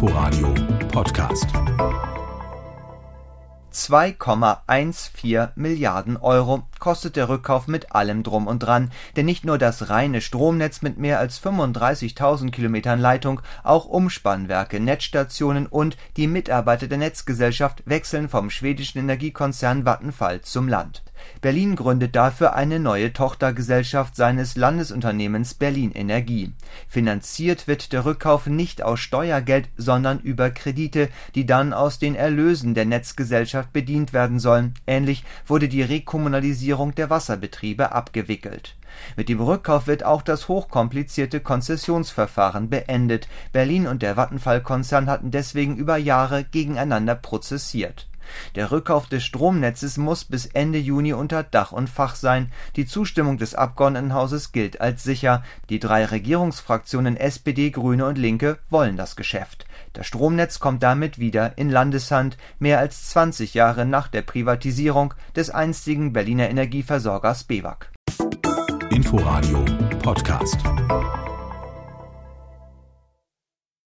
Inforadio Podcast. 2,14 Milliarden Euro kostet der Rückkauf mit allem drum und dran, denn nicht nur das reine Stromnetz mit mehr als 35.000 Kilometern Leitung, auch Umspannwerke, Netzstationen und die Mitarbeiter der Netzgesellschaft wechseln vom schwedischen Energiekonzern Vattenfall zum Land Berlin gründet dafür eine neue Tochtergesellschaft seines Landesunternehmens Berlin Energie. Finanziert wird der Rückkauf nicht aus Steuergeld, sondern über Kredite, die dann aus den Erlösen der Netzgesellschaft bedient werden sollen. Ähnlich wurde die Rekommunalisierung der Wasserbetriebe abgewickelt. Mit dem Rückkauf wird auch das hochkomplizierte Konzessionsverfahren beendet. Berlin und der Vattenfall-Konzern hatten deswegen über Jahre gegeneinander prozessiert der Rückkauf des Stromnetzes muss bis Ende Juni unter Dach und Fach sein. Die Zustimmung des Abgeordnetenhauses gilt als sicher. Die drei Regierungsfraktionen SPD, Grüne und Linke wollen das Geschäft. Das Stromnetz kommt damit wieder in Landeshand, mehr als 20 Jahre nach der Privatisierung des einstigen Berliner Energieversorgers BEWAG. Inforadio Podcast.